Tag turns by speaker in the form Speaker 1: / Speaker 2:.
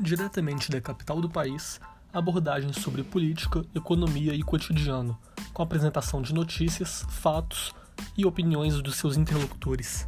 Speaker 1: diretamente da capital do país, abordagens sobre política, economia e cotidiano, com apresentação de notícias, fatos e opiniões dos seus interlocutores.